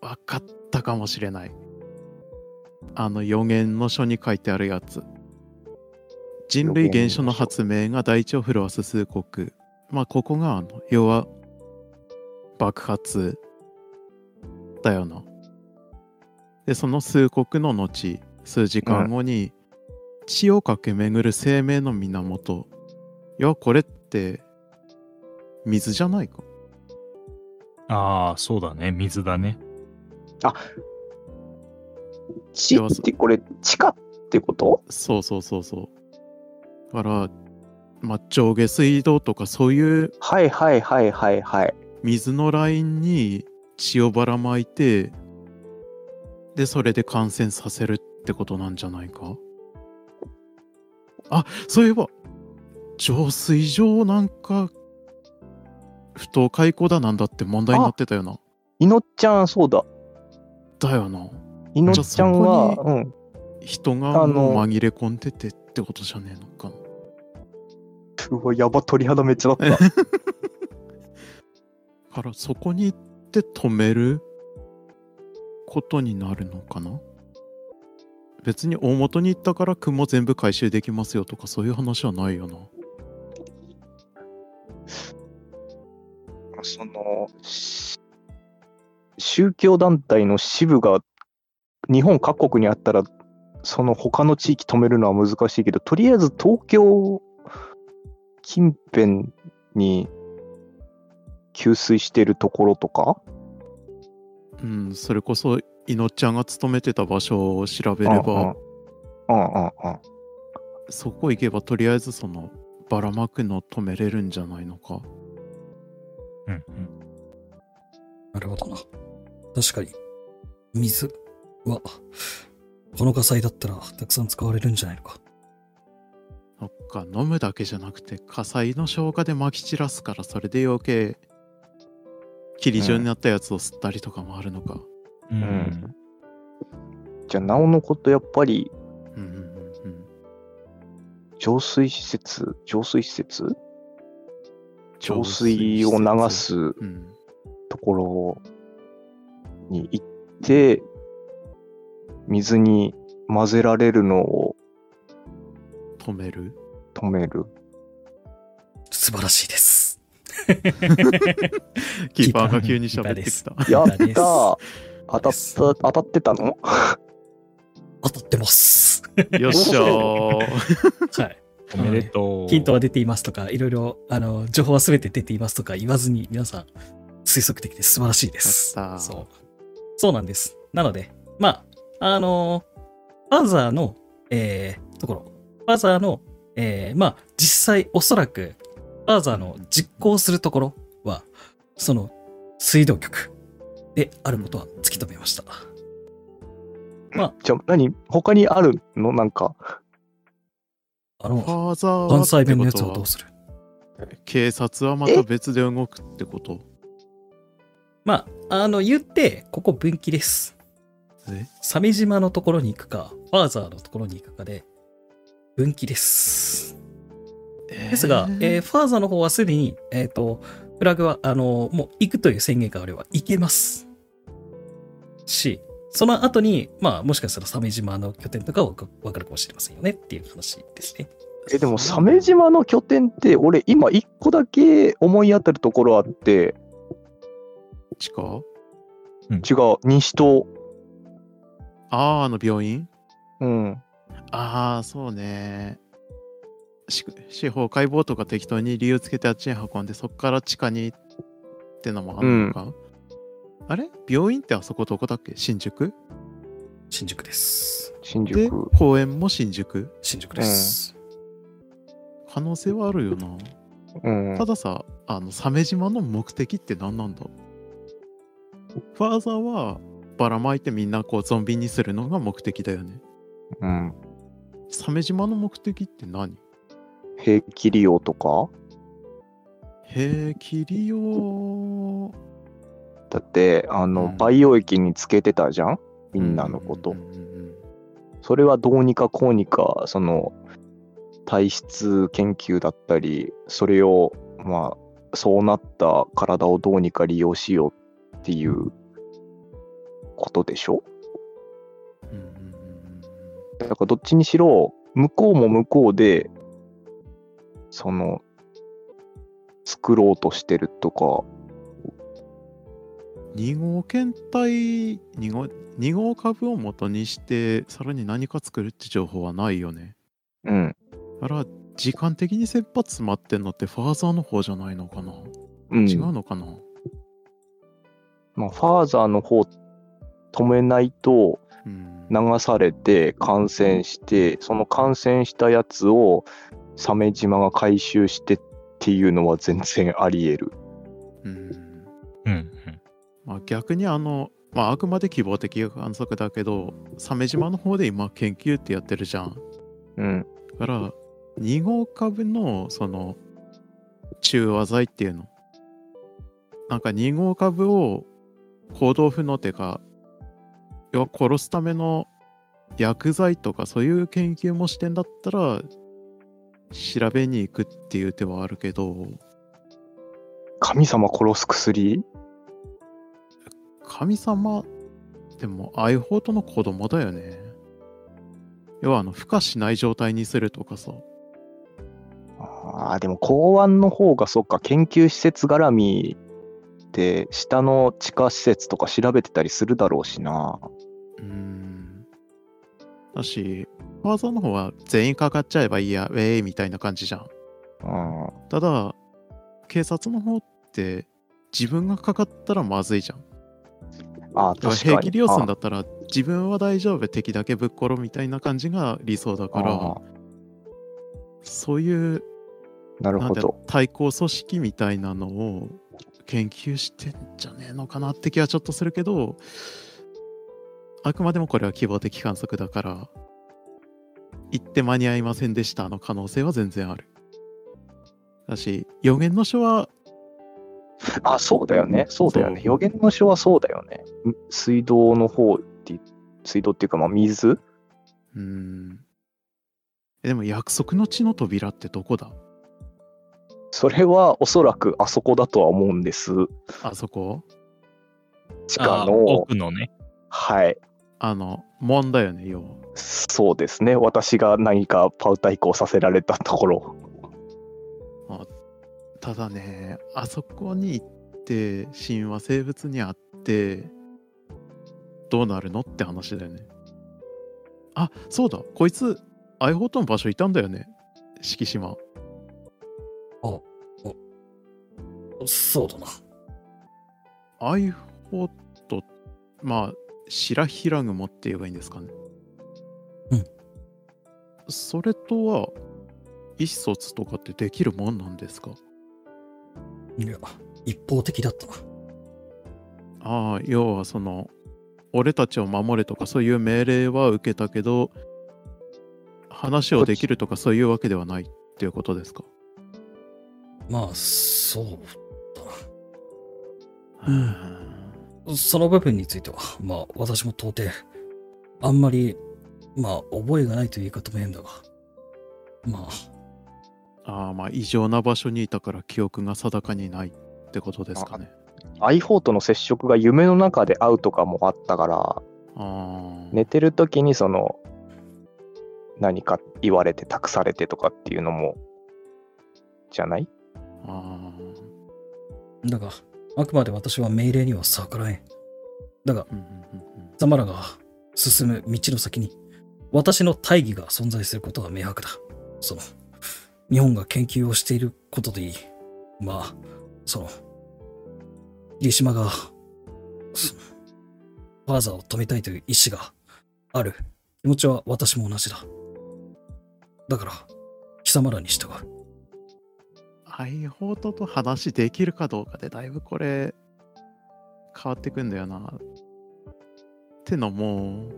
わかったかもしれない。あの予言の書に書いてあるやつ。人類現象の発明が大地を震わす数国。まあここがあの要は爆発だよな。でその数国の後数時間後に血を駆け巡る生命の源。いやこれって水じゃないか？ああ、そうだね。水だね。地ってこれ地下ってこと？そうそうそうそう。だから、まあ、上下水道とかそういうはいはいはいはいはい。水のラインに血をばらまいて、で、それで感染させるってことなんじゃないか？あ、そういえば、浄水場なんか、不当解雇だなんだって問題になってたよな。いのっちゃん、そうだ。だよな。いのっちゃんは、うん。人が紛れ込んでてってことじゃねえのかな。うわ、やば、鳥肌めっちゃだった。からそこに行って止めることになるのかな？別に大元に行ったから雲全部回収できますよとかそういう話はないよな。その、宗教団体の支部が日本各国にあったら、その他の地域止めるのは難しいけど、とりあえず東京近辺に給水してるところとか、うん、それこそいのっちゃんが勤めてた場所を調べれば、そこ行けばとりあえずそのばらまくの止めれるんじゃないのか。うんうん。なるほどな。確かに、水は、この火災だったらたくさん使われるんじゃないのか。そっか、飲むだけじゃなくて火災の消火で撒き散らすからそれで余計霧状になったやつを吸ったりとかもあるのか。うんんじゃあ、なおのことやっぱりうんうんうんうん。浄水施設、浄水施設浄水を流すうん。ところに行って、水に混ぜられるのを止める？止める。素晴らしいです。キーパーが急に喋ってきた。やっだですたー当たった、当たってたの？当たってます。よっしゃー。はい。おめでとう。ヒントは出ていますとか、いろいろ、あの、情報は全て出ていますとか言わずに、皆さん、推測できて素晴らしいです。そう。そうなんです。なので、まあ、あのファーザーの、えー、ところ、ファーザーの、えー、まあ、実際、おそらく、ファーザーの実行するところは、その、水道局であることは突き止めました。じゃあ何？他にあるの？なんか。フあの、ァーザーは関西弁のやつはどうする？警察はまた別で動くってこと？まあ、あの、言って、ここ分岐です。え？鮫島のところに行くか、ファーザーのところに行くかで、分岐です。ですが、えーファーザーの方はすでに、えっ、と、フラグは、あのもう行くという宣言があれば行けます。し、その後に、まあ、もしかしたら鮫島の拠点とかはわかるかもしれませんよねっていう話ですね。え、でも、鮫島の拠点って、俺、今、一個だけ思い当たるところあって、地下違う、西東。ああ、あの病院？うん。ああ、そうね。し司法解剖とか適当に理由つけてあっちに運んで、そっから地下にってのもあるのか、あれ？病院ってあそこどこだっけ？新宿？新宿です。新で宿。、公園も新宿？新宿です。可能性はあるよな。うんた。ださ、あの、鮫島の目的って何なんだ？ファーザーはばらまいてみんなこうゾンビにするのが目的だよね。うん。鮫島の目的って何？兵器利用とか？へえ、キリオだって、あの、うん。培養液につけてたじゃん？みんなのこと。うん。うんうんうんそれはどうにかこうにか、その、体質研究だったり、それを、まあ、そうなった体をどうにか利用しようっていうことでしょ？うんうんうん。だからどっちにしろ、向こうも向こうで、その、作ろうとしてるとか、2号検体2号 ,2 号株を元にしてさらに何か作るって情報はないよね。うん。だから時間的に切羽詰まってんのってファーザーの方じゃないのかな、うん、違うのかな？まあ、ファーザーの方止めないとうん。流されて感染して、その感染したやつを鮫島が回収してっていうのは全然あり得る。うんうんうん。まあ、逆にあの、まあ、あくまで希望的観測だけど鮫島の方で今研究ってやってるじゃんうん。だから2号株のその中和剤っていうのなんか2号株を行動不能っていうか要は殺すための薬剤とかそういう研究もしてんだったら調べに行くっていう手はあるけど。神様殺す薬？神様？でもアイホートの子供だよね。要はあの孵化しない状態にするとかさ。ああ、でも港湾の方がそっか、研究施設絡みで下の地下施設とか調べてたりするだろうしな。うーん。だしファーザーの方は全員かかっちゃえばいいやウェイみたいな感じじゃんうん。ただ警察の方って自分がかかったらまずいじゃんあ確かに。平気利用するんだったら自分は大丈夫敵だけぶっ殺みたいな感じが理想だかあらあそういうなるほど。対抗組織みたいなのを研究してんじゃねえのかなって気はちょっとするけどあくまでもこれは希望的観測だから行って間に合いませんでしたの可能性は全然あるだし予言の書はあ、そうだよね。そうだよね。予言の書はそうだよね。ん水道の方って、水道っていうか、まあ、水？うーんえでも約束の地の扉ってどこだ？それはおそらくあそこだとは思うんです。あそこ？地下あの、奥のね。はい。あの門だよね要はそうですね。私が何かパウ対抗させられたところ。ただねあそこに行って神話生物に会ってどうなるのって話だよねあそうだこいつアイホートの場所いたんだよね敷島そうだな。アイホートまあ白平雲って言えばいいんですかね？うん。それとは意思疎通とかってできるもんなんですか？いや、一方的だった。な。ああ要はその俺たちを守れとかそういう命令は受けたけど話をできるとかそういうわけではないっていうことですか？まあ、そううんその部分については、まあ、私も到底、あんまり、まあ、覚えがないという言い方も変だが、まあ、ああまあ異常な場所にいたから記憶が定かにないってことですかね。アイフォーとの接触が夢の中で会うとかもあったから、ああ寝てる時にその、何か言われて託されてとかっていうのも、じゃない？あだが、あくまで私は命令には逆らえん。だが、ーうんうんうんうんザマラが進む道の先に、私の大義が存在することは明白だ。その、日本が研究をしていることでいい。まあ、その、霧島が、そファーザーを止めたいという意志がある気持ちは私も同じだ。だから、貴様らに従う。アイホートと話できるかどうかでだいぶこれ変わってくんだよな。ってのも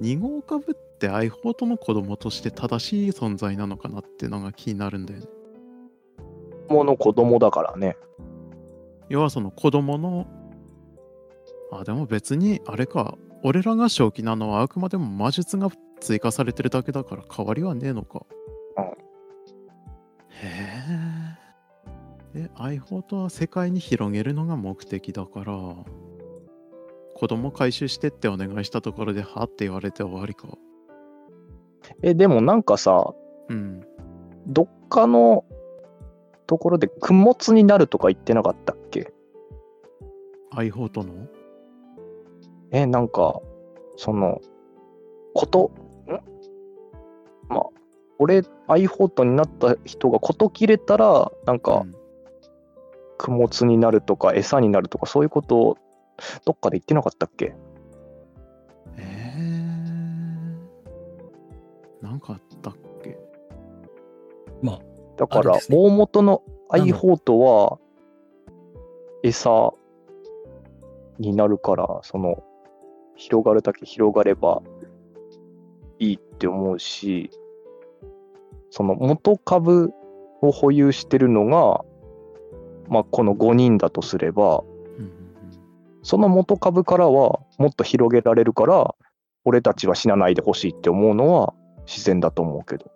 2号株ってアイホートの子供として正しい存在なのかなってのが気になるんだよね。もの子供だからね。要はその子供のあでも別にあれか俺らが正気なのはあくまでも魔術が追加されてるだけだから変わりはねえのか。で、アイホートは世界に広げるのが目的だから、子供回収してってお願いしたところで、はって言われて終わりか。え、でもなんかさ、うん。どっかのところで供物になるとか言ってなかったっけ？アイホートの？え、なんか、その、こと、ん？まあ、俺、アイホートになった人がこと切れたら、なんかう、ん供物になるとか、餌になるとか、そういうことを、どっかで言ってなかったっけ？えー、なんかあったっけ？まあ、だから、大元のアイホートは、餌になるから、その、広がるだけ広がればいいって思うし、その元株を保有してるのが、まあ、この5人だとすれば、その元株からはもっと広げられるから、俺たちは死なないでほしいって思うのは自然だと思うけど。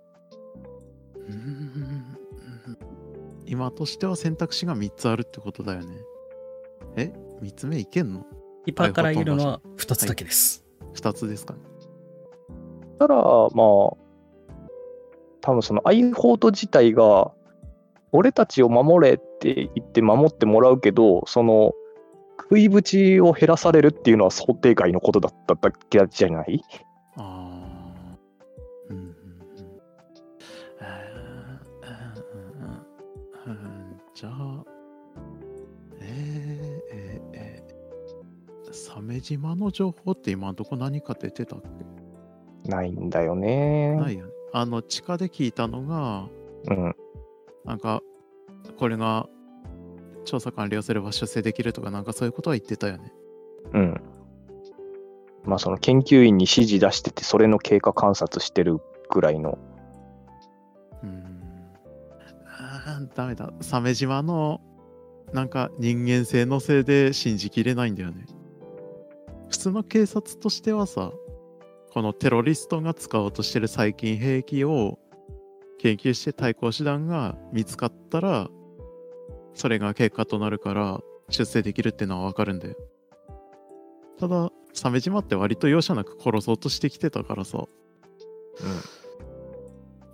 今としては選択肢が3つあるってことだよね。え ?3 つ目いけんの？今から言えるのは2つだけです。?2 つですかね。たら、まあ、多分そのアイホート自体が、俺たちを守れって言って守ってもらうけど、その、食いぶちを減らされるっていうのは想定外のことだっただけじゃない？ああ。うんうんじゃあ、えー、えー、えー、鮫島の情報って今んとこ何か出てたっけ？ないんだよね。ないよね。あの、地下で聞いたのが、うん。なんか、これが調査完了すれば出世できるとか、なんかそういうことは言ってたよね。うん。まあその研究員に指示出してて、それの経過観察してるぐらいの。うーん。あーダメだ。鮫島の、なんか人間性のせいで信じきれないんだよね。普通の警察としてはさ、このテロリストが使おうとしてる細菌兵器を研究して対抗手段が見つかったら、それが結果となるから出世できるってのはわかるんだよ。ただ、鮫島って割と容赦なく殺そうとしてきてたからさ、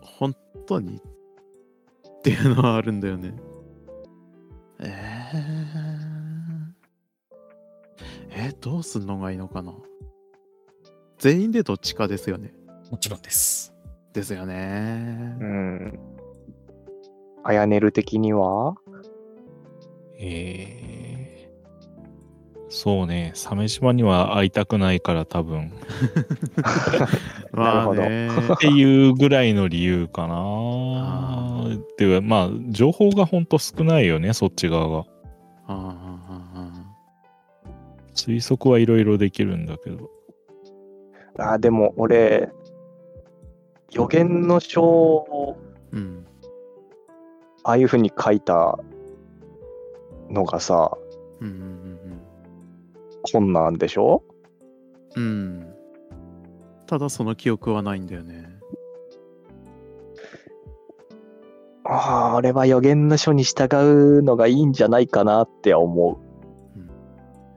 本当にっていうのはあるんだよね。えー、えーどうすんのがいいのかな全員でどっちかですよね。もちろんです。ですよねう。ん。あやねる的には？えー、そうね、鮫島には会いたくないから多分。まあね。っていうぐらいの理由かなあ。では、まあ、情報がほんと少ないよね、そっち側が。あ推測はいろいろできるんだけど。あ、でも俺、予言の書をーうん。ああいうふうに書いたのがさ、うんうん困難でしょ？うんうん。うん。ただその記憶はないんだよね。ああ、俺は予言の書に従うのがいいんじゃないかなって思う。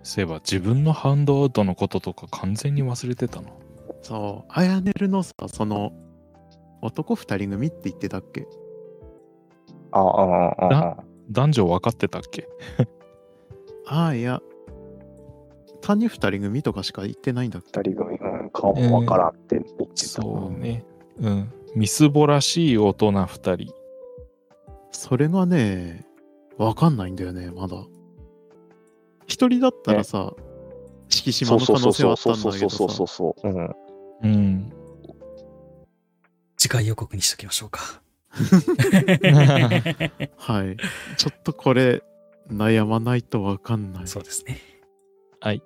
そういえば自分のハンドアウトのこととか完全に忘れてたな。そう。あやねるのさ、その、男二人組って言ってたっけ？ああ、ああ、ああ。男女分かってたっけ？ああ、いや。単に二人組とかしか言ってないんだっけ？二人組、うん、顔もわからんって言ってた。そうね。うん。みすぼらしい大人二人。それがね、わかんないんだよね、まだ。一人だったらさ、敷島そうのそうそう可能性はあったんだけどそうそうそうそうさ。そう。うん。うん。次回予告にしときましょうか。はい。ちょっとこれ、悩まないとわかんない。そうですね。はい。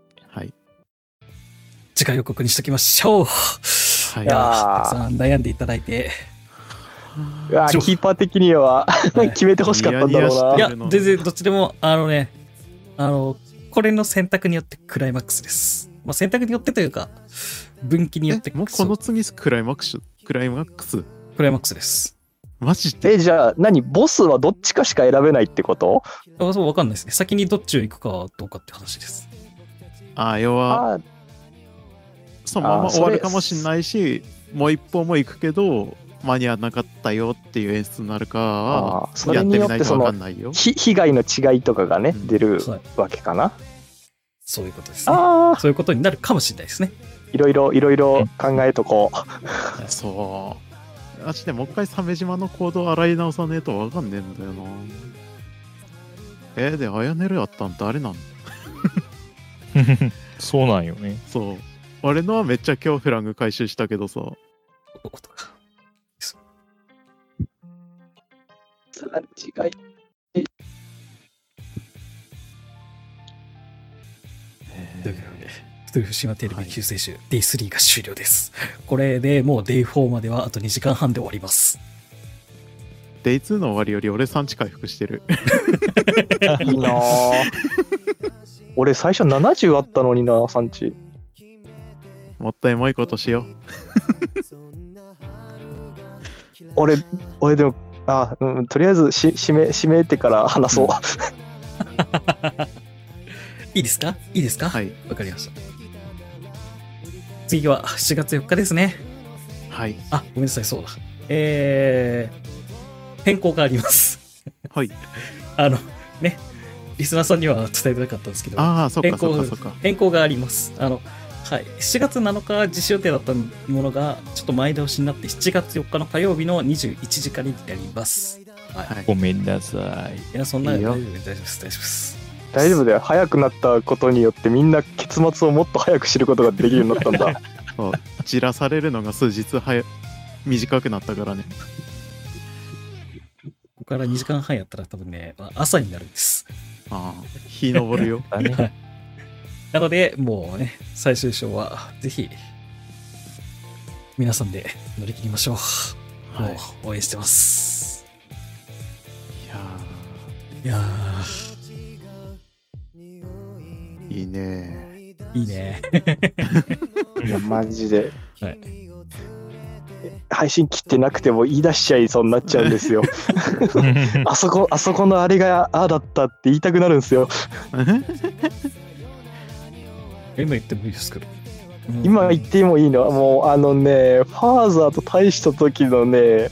次回予告にしときましょう。はいいやたくさん悩んでいただいて。うわキーパー的にははい 決めてほしかったんだろうな。ニヤニヤしていや、全然どっちでも、あのね、あの、これの選択によってクライマックスです。まあ、選択によってというか、分岐によってえもうこの次クライマックス、クライマックス？クライマックスです。マジで？え、じゃあ何？ボスはどっちかしか選べないってこと？あそう、わかんないですね。先にどっちを行くかどうかって話です。ああ要はあそのまま終わるかもしんないしもう一本も行くけど間に合わなかったよっていう演出になるかあーそやってれによみないとわってそのかんないよひ被害の違いとかがね、うん出るはいわけかな？そういうことですね。ああ、そういうことになるかもしれないですね。いろいろいろいろ考えとこう。そうマジでもう一回鮫島の行動洗い直さねえとわかんねえんだよな。えー、でアヤネルやったん誰なのそうなんよね。そう。俺のはめっちゃ今日フラグ回収したけどさ。おとか。違い。ということで、プトゥルフ島テレビ救世主 Day3 が終了です。これでもう Day4 まではあと2時間半で終わります。デイ2の終わりより俺産地回復してるいいなぁ 俺最初70あったのにな、産地。もっとエモいことしよ 俺、俺でも、あ、うん、とりあえずし締め、締めてから話そう。いいですか？いいですか？うはいわかりました。次は7月4日ですね。はいあ、ごめんなさい、そうだ。えー、変更があります。はい あの、ね、リスナーさんには伝えてなかったんですけど、ああそっかそっ変更かそっか変更があります。あの、はい、7月7日実施予定だったものが、ちょっと前倒しになって、7月4日の火曜日の21時からになります。はい。はいごめんなさい。いや、そんな、大丈夫です、大丈夫です、大丈夫だよ。早くなったことによってみんな結末をもっと早く知ることができるようになったんだ。そうじらされるのが数日早短くなったからねここから2時間半やったら多分ね、まあ朝になるんです。ああ日昇るよ だね。なので、もうね、最終章は、ぜひ、皆さんで乗り切りましょう。はいもう応援してます。いやいやーいいねー、いいね。いや、マジで。はい配信切ってなくても言い出しちゃいそうになっちゃうんですよ。あそこ、あそこのあれがああだったって言いたくなるんですよ。今言ってもいいですけど。うん今言ってもいいの？はもうあのね、ファーザーと対した時のね、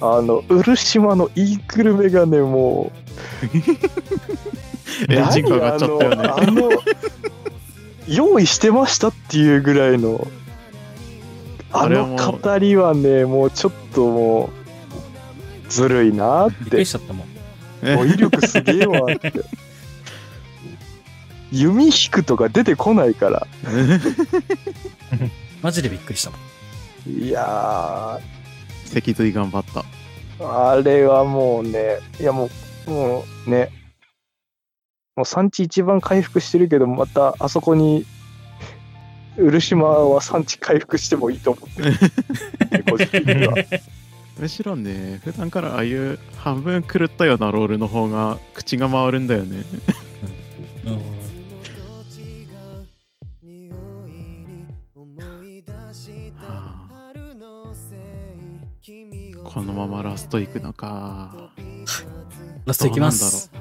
あの、漆島のイーグルメがね、もう、エンジンかかっちゃったよね何あの、用意してましたっていうぐらいの、あの語りはね、もうちょっともう、ずるいなっびっくてりしちゃったもん。語彙力すげえわって。弓引くとか出てこないから。マジでびっくりしたもん。いや脊髄頑張ったー、あれはもうね、いやもう、もうね、もう産地一番回復してるけど、またあそこに、漆島は産地回復してもいいと思ってる。個人的には。むしろね普段からああいう半分狂ったようなロールの方が口が回るんだよねこのままラスト行くのかラストいきます。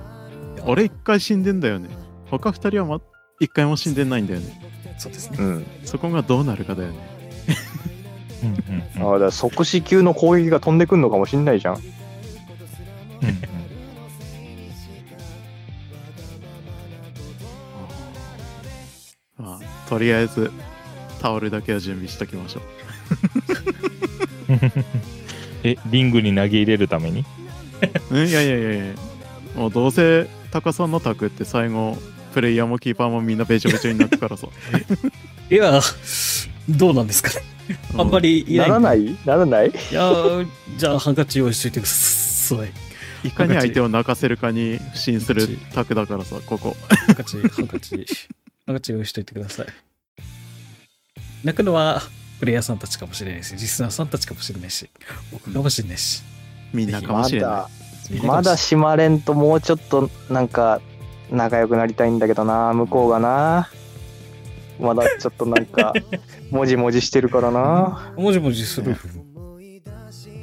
俺一回死んでんだよね。他二人はま一回も死んでないんだよね。そうですね。うん。そこがどうなるかだよね。うんうんうん。あだから即死級の攻撃が飛んでくんのかもしんないじゃん。うんまあとりあえずタオルだけは準備しときましょう。え、リングに投げ入れるために？うんいやいやいやいや。もうどうせタカさんのタクって最後プレイヤーもキーパーもみんなべちょべちょになってからさ いや、どうなんですかね。あんまりいな。ないらない？ならない？いやーじゃあハンカチ用意しといてください。いかに相手を泣かせるかに不信するタクだからさここハンカチ、ハンカチ、ハンカチ用意しといてください。泣くのはプレイヤーさんたちかもしれないし、リスナーさんたちかもしれないし、僕かもしれないし。みんなかまもしれないだ、まだしまれんともうちょっとなんか仲良くなりたいんだけどな、向こうがな。まだちょっとなんか、もじもじしてるからな。もじもじする。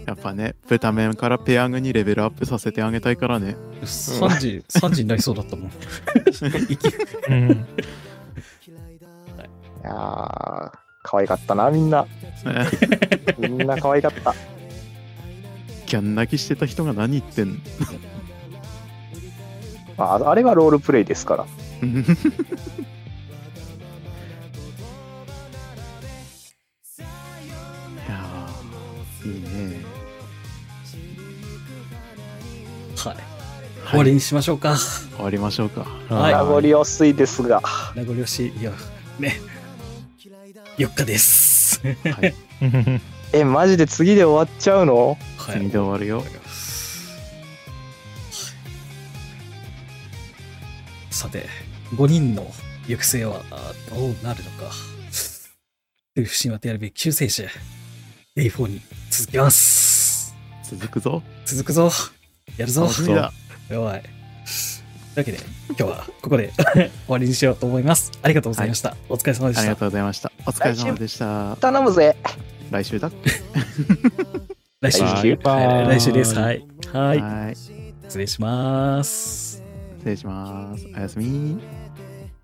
やっぱね、豚麺からペヤングにレベルアップさせてあげたいからね。3時、3時になりそうだったもん。うん。いやー、可愛かったな、みんな。みんな可愛かった。ギャン泣きしてた人が何言ってんの？まあ、あれがロールプレイですから。いやーいいね。はい。終わりにしましょうか。終わりましょうか。はい名残惜しいですが。名残惜しい。いや、ね。4日です。はい。え、マジで次で終わっちゃうの？は次で終わるよ。さて、5人の行く末はあどうなるのか。という不神話とやるべき救世主、A4 に続きます。続くぞ。続くぞ。やるぞ。楽しみだ。やばい。というわけで、今日はここで 終わりにしようと思います。ありがとうございました。お疲れ様でしたありが。とうございました。お疲れ様でした。頼むぜ。来週だっ 来週、来週はい来週です。はい。はい。はい。失礼します。失礼します。おやすみ。